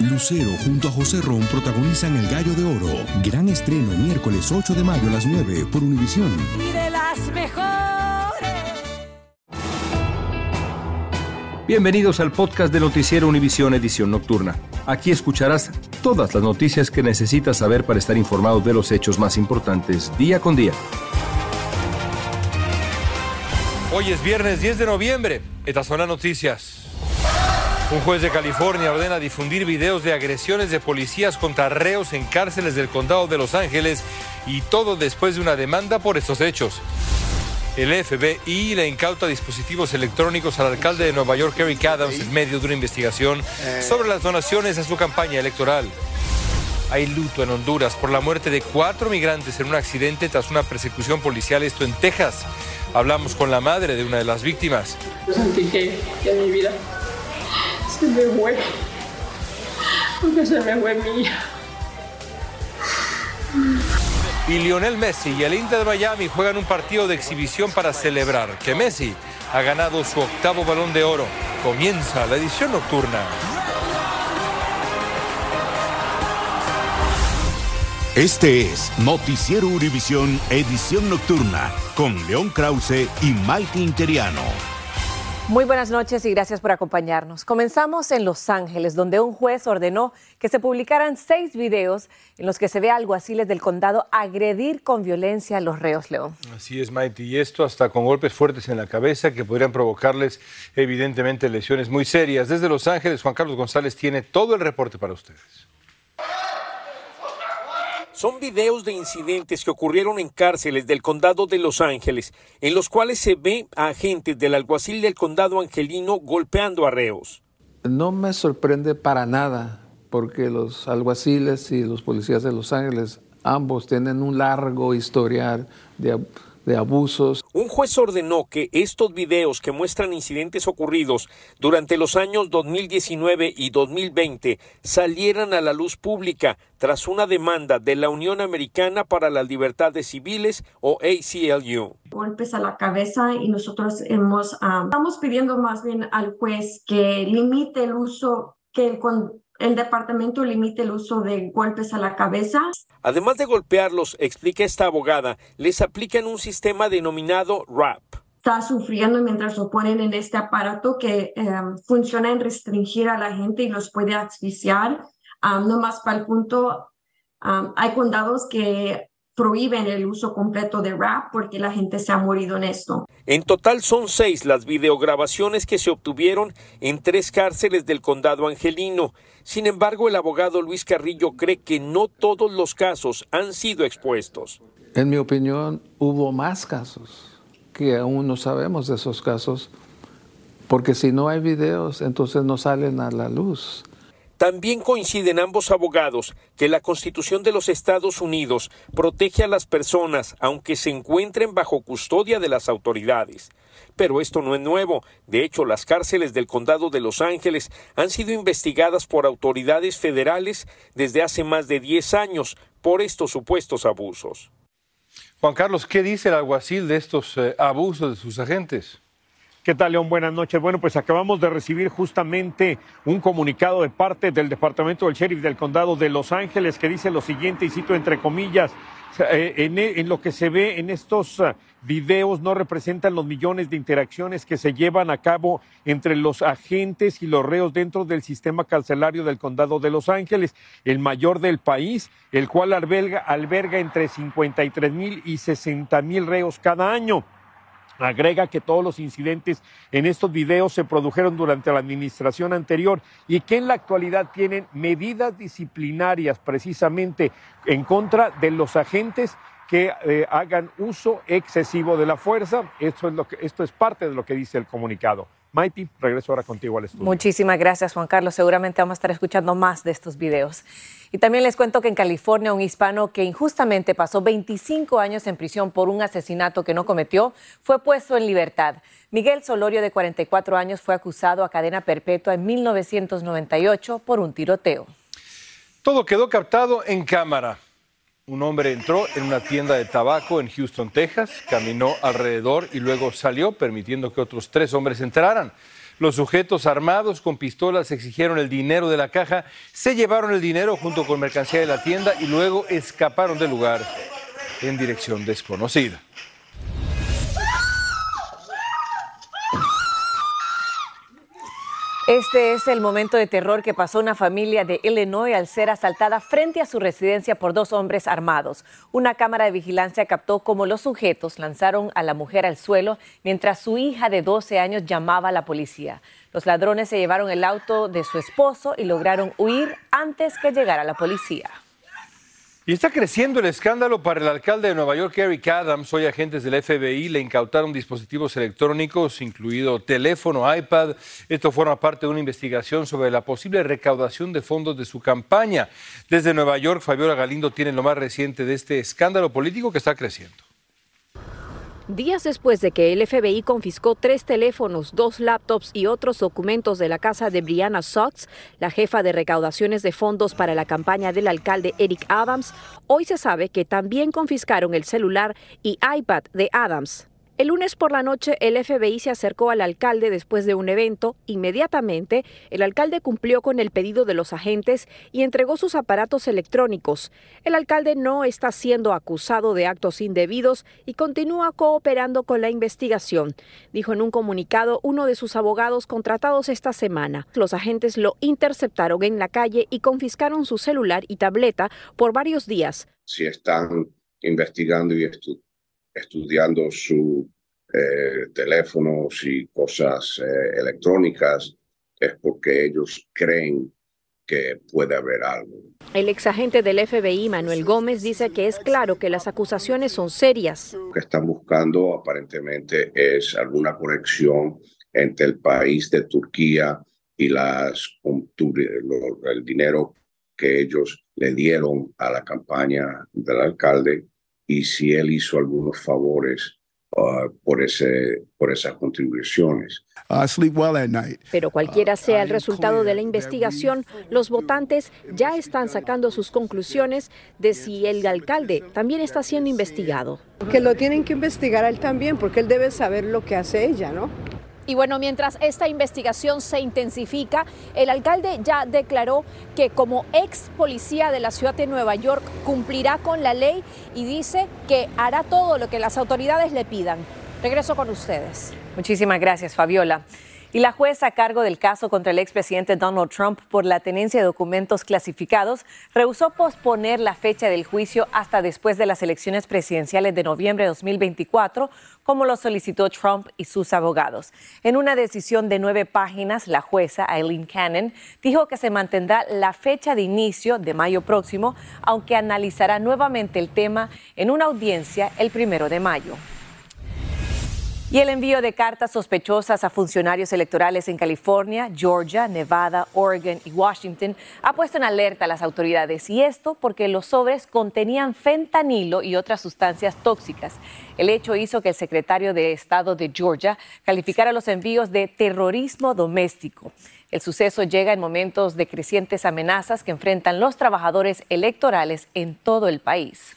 Lucero junto a José Ron protagonizan El Gallo de Oro. Gran estreno miércoles 8 de mayo a las 9 por Univisión. Y de las mejores. Bienvenidos al podcast de Noticiero Univisión Edición Nocturna. Aquí escucharás todas las noticias que necesitas saber para estar informado de los hechos más importantes día con día. Hoy es viernes 10 de noviembre. Estas son las noticias. Un juez de California ordena difundir videos de agresiones de policías contra reos en cárceles del condado de Los Ángeles y todo después de una demanda por estos hechos. El FBI le incauta dispositivos electrónicos al alcalde de Nueva York, Eric Adams, en medio de una investigación sobre las donaciones a su campaña electoral. Hay luto en Honduras por la muerte de cuatro migrantes en un accidente tras una persecución policial, esto en Texas. Hablamos con la madre de una de las víctimas. Yo sentí que, que mi vida se me fue, porque se me fue mi hija. Y Lionel Messi y el Inter de Miami juegan un partido de exhibición para celebrar que Messi ha ganado su octavo balón de oro. Comienza la edición nocturna. Este es Noticiero Univisión Edición Nocturna con León Krause y Maite Interiano. Muy buenas noches y gracias por acompañarnos. Comenzamos en Los Ángeles, donde un juez ordenó que se publicaran seis videos en los que se ve a alguaciles del condado agredir con violencia a los reos León. Así es, Maite, y esto hasta con golpes fuertes en la cabeza que podrían provocarles evidentemente lesiones muy serias. Desde Los Ángeles, Juan Carlos González tiene todo el reporte para ustedes. Son videos de incidentes que ocurrieron en cárceles del condado de Los Ángeles, en los cuales se ve a agentes del alguacil del condado angelino golpeando a reos. No me sorprende para nada, porque los alguaciles y los policías de Los Ángeles ambos tienen un largo historial de, de abusos. Un juez ordenó que estos videos que muestran incidentes ocurridos durante los años 2019 y 2020 salieran a la luz pública tras una demanda de la Unión Americana para las Libertades Civiles o ACLU. golpes a la cabeza y nosotros hemos ah, estamos pidiendo más bien al juez que limite el uso que el, con- el departamento limite el uso de golpes a la cabeza Además de golpearlos, explica esta abogada, les aplican un sistema denominado RAP. está sufriendo mientras lo ponen en este aparato que eh, funciona en restringir a la gente y los puede asfixiar. Ah, no más para el punto, ah, hay condados que prohíben el uso completo de rap porque la gente se ha morido en esto. En total son seis las videograbaciones que se obtuvieron en tres cárceles del condado angelino. Sin embargo, el abogado Luis Carrillo cree que no todos los casos han sido expuestos. En mi opinión, hubo más casos que aún no sabemos de esos casos, porque si no hay videos, entonces no salen a la luz. También coinciden ambos abogados que la Constitución de los Estados Unidos protege a las personas aunque se encuentren bajo custodia de las autoridades. Pero esto no es nuevo. De hecho, las cárceles del condado de Los Ángeles han sido investigadas por autoridades federales desde hace más de 10 años por estos supuestos abusos. Juan Carlos, ¿qué dice el alguacil de estos eh, abusos de sus agentes? ¿Qué tal, León? Buenas noches. Bueno, pues acabamos de recibir justamente un comunicado de parte del Departamento del Sheriff del Condado de Los Ángeles que dice lo siguiente, y cito entre comillas, eh, en, en lo que se ve en estos ah, videos no representan los millones de interacciones que se llevan a cabo entre los agentes y los reos dentro del sistema carcelario del condado de Los Ángeles, el mayor del país, el cual alberga, alberga entre 53 mil y 60 mil reos cada año. Agrega que todos los incidentes en estos videos se produjeron durante la administración anterior y que en la actualidad tienen medidas disciplinarias precisamente en contra de los agentes que eh, hagan uso excesivo de la fuerza. Esto es, lo que, esto es parte de lo que dice el comunicado. Maiti, regreso ahora contigo al estudio. Muchísimas gracias, Juan Carlos. Seguramente vamos a estar escuchando más de estos videos. Y también les cuento que en California un hispano que injustamente pasó 25 años en prisión por un asesinato que no cometió fue puesto en libertad. Miguel Solorio, de 44 años, fue acusado a cadena perpetua en 1998 por un tiroteo. Todo quedó captado en cámara. Un hombre entró en una tienda de tabaco en Houston, Texas, caminó alrededor y luego salió, permitiendo que otros tres hombres entraran. Los sujetos armados con pistolas exigieron el dinero de la caja, se llevaron el dinero junto con mercancía de la tienda y luego escaparon del lugar en dirección desconocida. Este es el momento de terror que pasó una familia de Illinois al ser asaltada frente a su residencia por dos hombres armados. Una cámara de vigilancia captó cómo los sujetos lanzaron a la mujer al suelo mientras su hija de 12 años llamaba a la policía. Los ladrones se llevaron el auto de su esposo y lograron huir antes que llegara la policía. Y está creciendo el escándalo para el alcalde de Nueva York, Eric Adams. Hoy agentes del FBI le incautaron dispositivos electrónicos, incluido teléfono, iPad. Esto forma parte de una investigación sobre la posible recaudación de fondos de su campaña. Desde Nueva York, Fabiola Galindo tiene lo más reciente de este escándalo político que está creciendo. Días después de que el FBI confiscó tres teléfonos, dos laptops y otros documentos de la casa de Brianna Sox, la jefa de recaudaciones de fondos para la campaña del alcalde Eric Adams, hoy se sabe que también confiscaron el celular y iPad de Adams. El lunes por la noche el FBI se acercó al alcalde después de un evento. Inmediatamente el alcalde cumplió con el pedido de los agentes y entregó sus aparatos electrónicos. El alcalde no está siendo acusado de actos indebidos y continúa cooperando con la investigación, dijo en un comunicado uno de sus abogados contratados esta semana. Los agentes lo interceptaron en la calle y confiscaron su celular y tableta por varios días. Si están investigando y estudiando sus eh, teléfonos y cosas eh, electrónicas es porque ellos creen que puede haber algo. El exagente del FBI, Manuel Gómez, dice que es claro que las acusaciones son serias. Lo que están buscando aparentemente es alguna conexión entre el país de Turquía y las, el dinero que ellos le dieron a la campaña del alcalde y si él hizo algunos favores uh, por, ese, por esas contribuciones. Pero cualquiera sea el resultado de la investigación, los votantes ya están sacando sus conclusiones de si el alcalde también está siendo investigado. Que lo tienen que investigar a él también, porque él debe saber lo que hace ella, ¿no? Y bueno, mientras esta investigación se intensifica, el alcalde ya declaró que como ex policía de la ciudad de Nueva York cumplirá con la ley y dice que hará todo lo que las autoridades le pidan. Regreso con ustedes. Muchísimas gracias, Fabiola. Y la jueza a cargo del caso contra el expresidente Donald Trump por la tenencia de documentos clasificados rehusó posponer la fecha del juicio hasta después de las elecciones presidenciales de noviembre de 2024, como lo solicitó Trump y sus abogados. En una decisión de nueve páginas, la jueza Eileen Cannon dijo que se mantendrá la fecha de inicio de mayo próximo, aunque analizará nuevamente el tema en una audiencia el primero de mayo. Y el envío de cartas sospechosas a funcionarios electorales en California, Georgia, Nevada, Oregon y Washington ha puesto en alerta a las autoridades. Y esto porque los sobres contenían fentanilo y otras sustancias tóxicas. El hecho hizo que el secretario de Estado de Georgia calificara los envíos de terrorismo doméstico. El suceso llega en momentos de crecientes amenazas que enfrentan los trabajadores electorales en todo el país.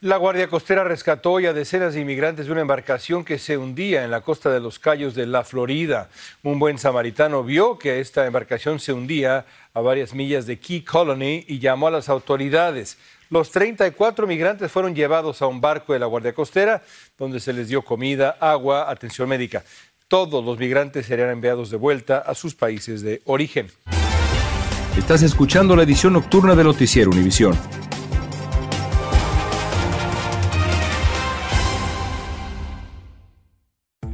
La Guardia Costera rescató hoy a decenas de inmigrantes de una embarcación que se hundía en la costa de los Cayos de la Florida. Un buen samaritano vio que esta embarcación se hundía a varias millas de Key Colony y llamó a las autoridades. Los 34 migrantes fueron llevados a un barco de la Guardia Costera, donde se les dio comida, agua, atención médica. Todos los migrantes serían enviados de vuelta a sus países de origen. Estás escuchando la edición nocturna de Noticiero Univisión.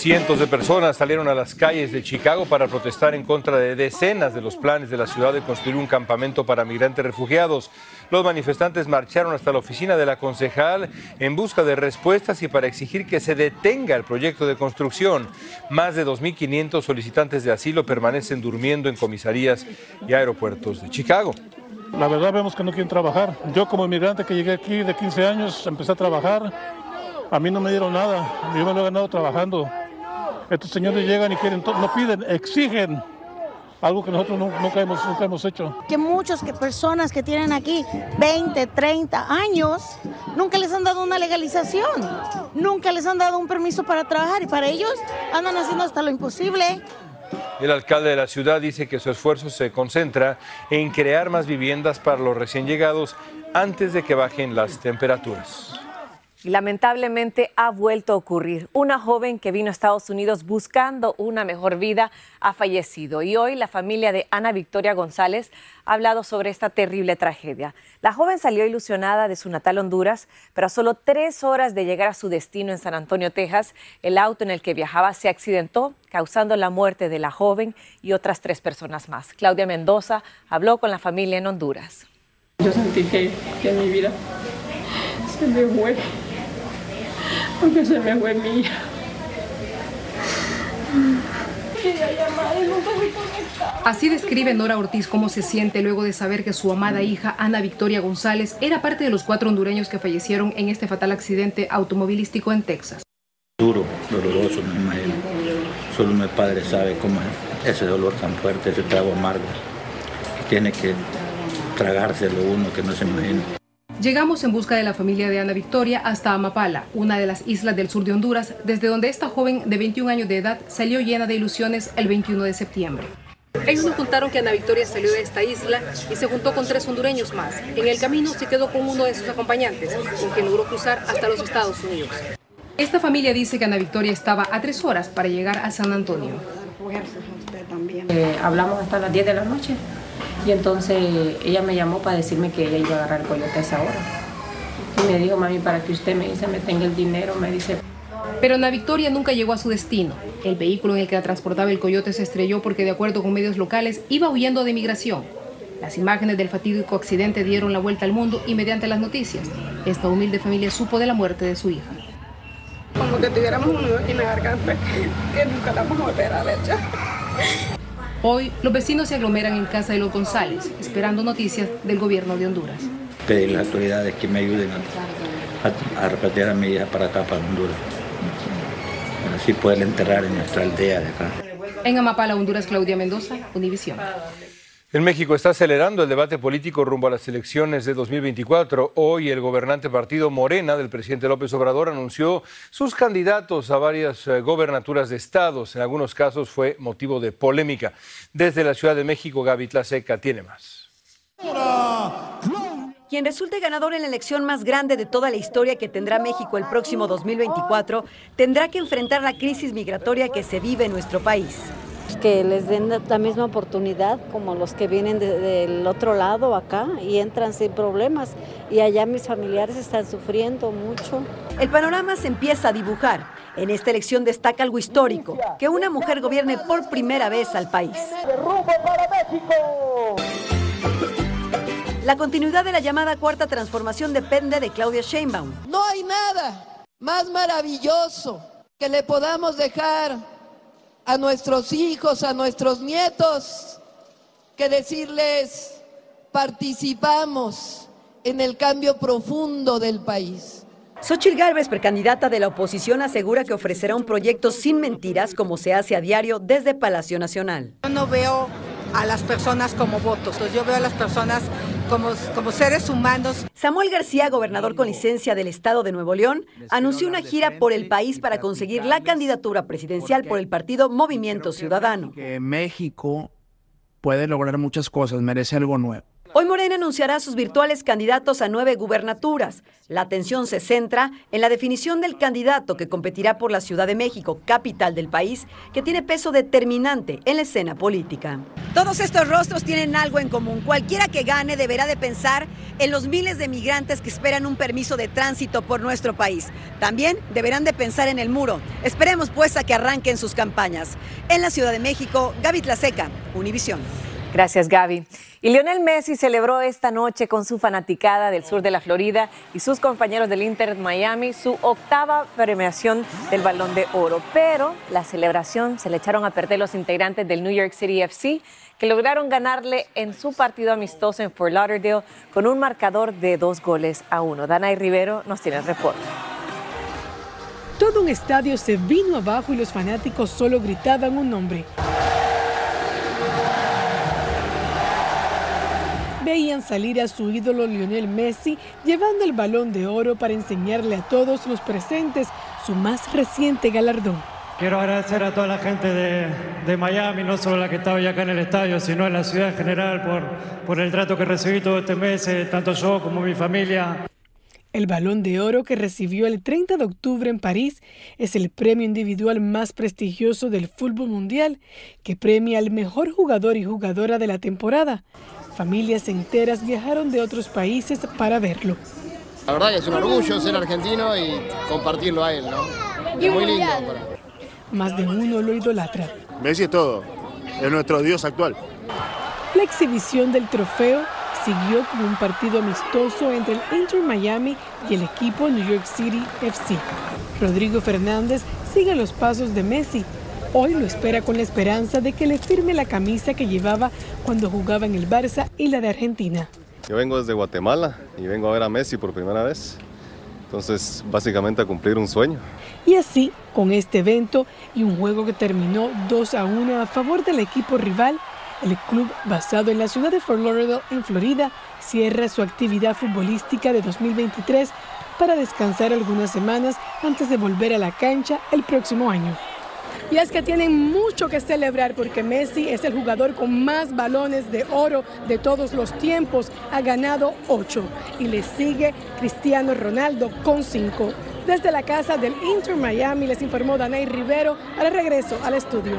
Cientos de personas salieron a las calles de Chicago para protestar en contra de decenas de los planes de la ciudad de construir un campamento para migrantes refugiados. Los manifestantes marcharon hasta la oficina de la concejal en busca de respuestas y para exigir que se detenga el proyecto de construcción. Más de 2.500 solicitantes de asilo permanecen durmiendo en comisarías y aeropuertos de Chicago. La verdad vemos que no quieren trabajar. Yo como inmigrante que llegué aquí de 15 años, empecé a trabajar. A mí no me dieron nada. Yo me lo he ganado trabajando. Estos señores llegan y quieren, no piden, exigen algo que nosotros nunca hemos, nunca hemos hecho. Que muchas que personas que tienen aquí 20, 30 años, nunca les han dado una legalización, nunca les han dado un permiso para trabajar y para ellos andan haciendo hasta lo imposible. El alcalde de la ciudad dice que su esfuerzo se concentra en crear más viviendas para los recién llegados antes de que bajen las temperaturas. Lamentablemente ha vuelto a ocurrir. Una joven que vino a Estados Unidos buscando una mejor vida ha fallecido y hoy la familia de Ana Victoria González ha hablado sobre esta terrible tragedia. La joven salió ilusionada de su natal Honduras, pero a solo tres horas de llegar a su destino en San Antonio, Texas, el auto en el que viajaba se accidentó, causando la muerte de la joven y otras tres personas más. Claudia Mendoza habló con la familia en Honduras. Yo sentí que, que mi vida se me fue porque se me fue mi hija. Así describe Nora Ortiz cómo se siente luego de saber que su amada hija Ana Victoria González era parte de los cuatro hondureños que fallecieron en este fatal accidente automovilístico en Texas. Duro, doloroso, me imagino. Solo mi padre sabe cómo es ese dolor tan fuerte, ese trago amargo. Que tiene que tragárselo uno que no se imagina. Llegamos en busca de la familia de Ana Victoria hasta Amapala, una de las islas del sur de Honduras, desde donde esta joven de 21 años de edad salió llena de ilusiones el 21 de septiembre. Ellos nos contaron que Ana Victoria salió de esta isla y se juntó con tres hondureños más. En el camino se quedó con uno de sus acompañantes, con quien logró cruzar hasta los Estados Unidos. Esta familia dice que Ana Victoria estaba a tres horas para llegar a San Antonio. Eh, hablamos hasta las 10 de la noche y entonces ella me llamó para decirme que ella iba a agarrar el coyote a esa hora. Y me dijo, mami, para que usted me dice, me tenga el dinero, me dice. Pero Ana Victoria nunca llegó a su destino. El vehículo en el que la transportaba el coyote se estrelló porque, de acuerdo con medios locales, iba huyendo de migración. Las imágenes del fatídico accidente dieron la vuelta al mundo y mediante las noticias, esta humilde familia supo de la muerte de su hija. Como que tuviéramos un nudo aquí en la garganta que nunca la vamos a volver a ver ya. Hoy, los vecinos se aglomeran en casa de los González, esperando noticias del gobierno de Honduras. Pedir a las autoridades que me ayuden a, a, repatriar a mi hija para acá, para Honduras. Para así poder enterrar en nuestra aldea de acá. En Amapala, Honduras, Claudia Mendoza, Univisión. En México está acelerando el debate político rumbo a las elecciones de 2024. Hoy el gobernante partido Morena del presidente López Obrador anunció sus candidatos a varias eh, gobernaturas de estados. En algunos casos fue motivo de polémica. Desde la Ciudad de México, Gaby Tlaseca tiene más. Quien resulte ganador en la elección más grande de toda la historia que tendrá México el próximo 2024 tendrá que enfrentar la crisis migratoria que se vive en nuestro país que les den la misma oportunidad como los que vienen del otro lado acá y entran sin problemas. Y allá mis familiares están sufriendo mucho. El panorama se empieza a dibujar. En esta elección destaca algo histórico, que una mujer gobierne por primera vez al país. La continuidad de la llamada cuarta transformación depende de Claudia Sheinbaum. No hay nada más maravilloso que le podamos dejar a nuestros hijos, a nuestros nietos, que decirles, participamos en el cambio profundo del país. Xochitl Gálvez, precandidata de la oposición, asegura que ofrecerá un proyecto sin mentiras como se hace a diario desde Palacio Nacional. Yo no veo a las personas como votos, yo veo a las personas como, como seres humanos. Samuel García, gobernador con licencia del estado de Nuevo León, anunció una gira por el país para conseguir la candidatura presidencial por el partido Movimiento Ciudadano. Que México puede lograr muchas cosas, merece algo nuevo. Hoy Morena anunciará a sus virtuales candidatos a nueve gubernaturas. La atención se centra en la definición del candidato que competirá por la Ciudad de México, capital del país, que tiene peso determinante en la escena política. Todos estos rostros tienen algo en común. Cualquiera que gane deberá de pensar en los miles de migrantes que esperan un permiso de tránsito por nuestro país. También deberán de pensar en el muro. Esperemos pues a que arranquen sus campañas. En la Ciudad de México, Gaby Tlaseca, Univisión. Gracias, Gaby. Y Lionel Messi celebró esta noche con su fanaticada del sur de la Florida y sus compañeros del Inter Miami su octava premiación del Balón de Oro. Pero la celebración se le echaron a perder los integrantes del New York City FC, que lograron ganarle en su partido amistoso en Fort Lauderdale con un marcador de dos goles a uno. Dana y Rivero nos tiene el reporte. Todo un estadio se vino abajo y los fanáticos solo gritaban un nombre. Veían salir a su ídolo Lionel Messi llevando el balón de oro para enseñarle a todos los presentes su más reciente galardón. Quiero agradecer a toda la gente de, de, Miami, no solo la que estaba ya acá en el estadio, sino en la ciudad en general, por, por el trato que recibí todo este mes, eh, tanto yo como mi familia. El balón de oro que recibió el 30 de octubre en París es el premio individual más prestigioso del fútbol mundial, que premia al mejor jugador y jugadora de la temporada. Familias enteras viajaron de otros países para verlo. La verdad que es un orgullo ser argentino y compartirlo a él, ¿no? Es muy lindo. Más de uno lo idolatra. Messi es todo, es nuestro dios actual. La exhibición del trofeo siguió con un partido amistoso entre el Inter Miami y el equipo New York City FC. Rodrigo Fernández sigue los pasos de Messi. Hoy lo espera con la esperanza de que le firme la camisa que llevaba cuando jugaba en el Barça y la de Argentina. Yo vengo desde Guatemala y vengo a ver a Messi por primera vez. Entonces, básicamente a cumplir un sueño. Y así, con este evento y un juego que terminó 2 a 1 a favor del equipo rival, el club basado en la ciudad de Fort Lauderdale, en Florida, cierra su actividad futbolística de 2023 para descansar algunas semanas antes de volver a la cancha el próximo año. Y es que tienen mucho que celebrar porque Messi es el jugador con más balones de oro de todos los tiempos. Ha ganado ocho y le sigue Cristiano Ronaldo con cinco. Desde la casa del Inter Miami les informó Danay Rivero. Al regreso al estudio.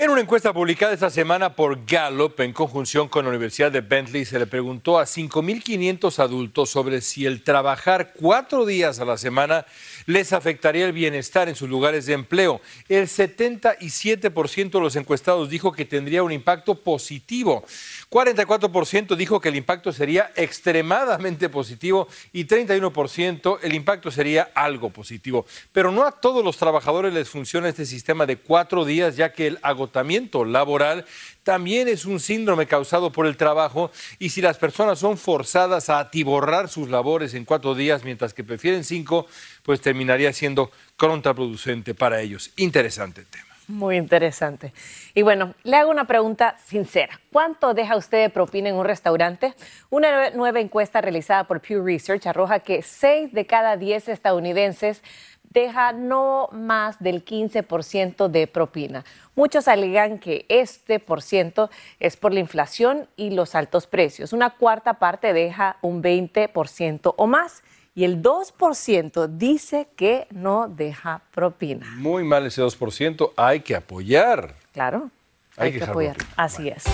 En una encuesta publicada esta semana por Gallup en conjunción con la Universidad de Bentley se le preguntó a 5.500 adultos sobre si el trabajar cuatro días a la semana les afectaría el bienestar en sus lugares de empleo. El 77% de los encuestados dijo que tendría un impacto positivo. 44% dijo que el impacto sería extremadamente positivo y 31% el impacto sería algo positivo. Pero no a todos los trabajadores les funciona este sistema de cuatro días, ya que el agotamiento laboral también es un síndrome causado por el trabajo y si las personas son forzadas a atiborrar sus labores en cuatro días mientras que prefieren cinco, pues terminaría siendo contraproducente para ellos. Interesante tema. Muy interesante. Y bueno, le hago una pregunta sincera. ¿Cuánto deja usted de propina en un restaurante? Una nueva encuesta realizada por Pew Research arroja que 6 de cada 10 estadounidenses deja no más del 15% de propina. Muchos alegan que este por ciento es por la inflación y los altos precios. Una cuarta parte deja un 20% o más y el 2% dice que no deja propina. Muy mal ese 2%, hay que apoyar. Claro, hay, que, apoyar. Así es.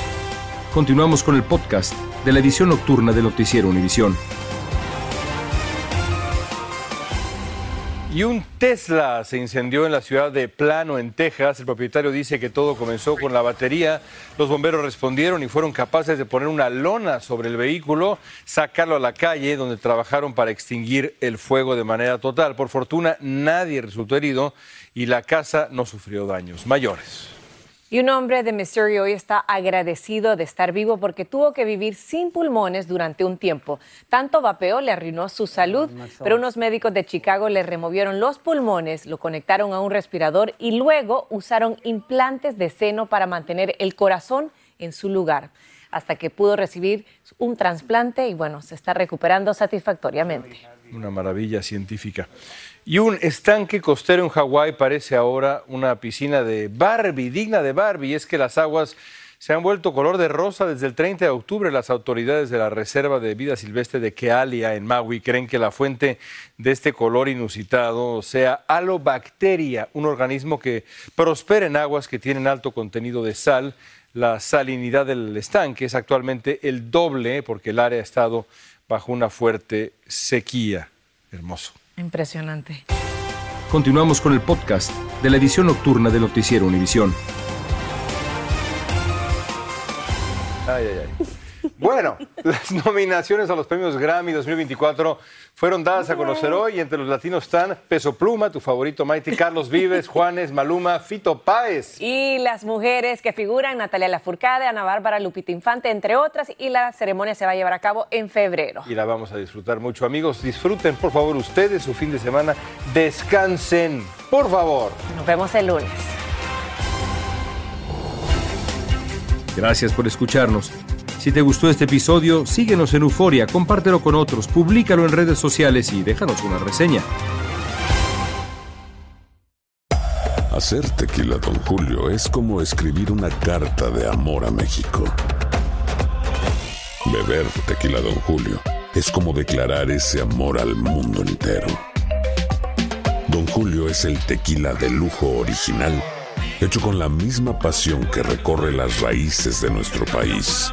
Continuamos con el podcast de la edición nocturna de Noticiero Univisión. Y un Tesla se incendió en la ciudad de Plano, en Texas. El propietario dice que todo comenzó con la batería. Los bomberos respondieron y fueron capaces de poner una lona sobre el vehículo, sacarlo a la calle, donde trabajaron para extinguir el fuego de manera total. Por fortuna, nadie resultó herido y la casa no sufrió daños mayores. Y un hombre de Missouri hoy está agradecido de estar vivo porque tuvo que vivir sin pulmones durante un tiempo. Tanto vapeo le arruinó su salud, pero unos médicos de Chicago le removieron los pulmones, lo conectaron a un respirador y luego usaron implantes de seno para mantener el corazón en su lugar. Hasta que pudo recibir un trasplante y bueno, se está recuperando satisfactoriamente. Una maravilla científica. Y un estanque costero en Hawái parece ahora una piscina de Barbie, digna de Barbie. Y es que las aguas se han vuelto color de rosa desde el 30 de octubre. Las autoridades de la Reserva de Vida Silvestre de Kealia en Maui creen que la fuente de este color inusitado sea alobacteria, un organismo que prospera en aguas que tienen alto contenido de sal. La salinidad del estanque es actualmente el doble porque el área ha estado bajo una fuerte sequía. Hermoso. Impresionante. Continuamos con el podcast de la edición nocturna de Noticiero Univisión. Ay, ay, ay. Bueno, las nominaciones a los premios Grammy 2024 fueron dadas a conocer hoy. Entre los latinos están Peso Pluma, tu favorito Mighty, Carlos Vives, Juanes, Maluma, Fito Páez. Y las mujeres que figuran, Natalia Lafourcade, Ana Bárbara, Lupita Infante, entre otras. Y la ceremonia se va a llevar a cabo en febrero. Y la vamos a disfrutar mucho. Amigos, disfruten por favor ustedes su fin de semana. Descansen, por favor. Nos vemos el lunes. Gracias por escucharnos. Si te gustó este episodio, síguenos en Euforia, compártelo con otros, públicalo en redes sociales y déjanos una reseña. Hacer tequila, Don Julio, es como escribir una carta de amor a México. Beber tequila, Don Julio, es como declarar ese amor al mundo entero. Don Julio es el tequila de lujo original, hecho con la misma pasión que recorre las raíces de nuestro país.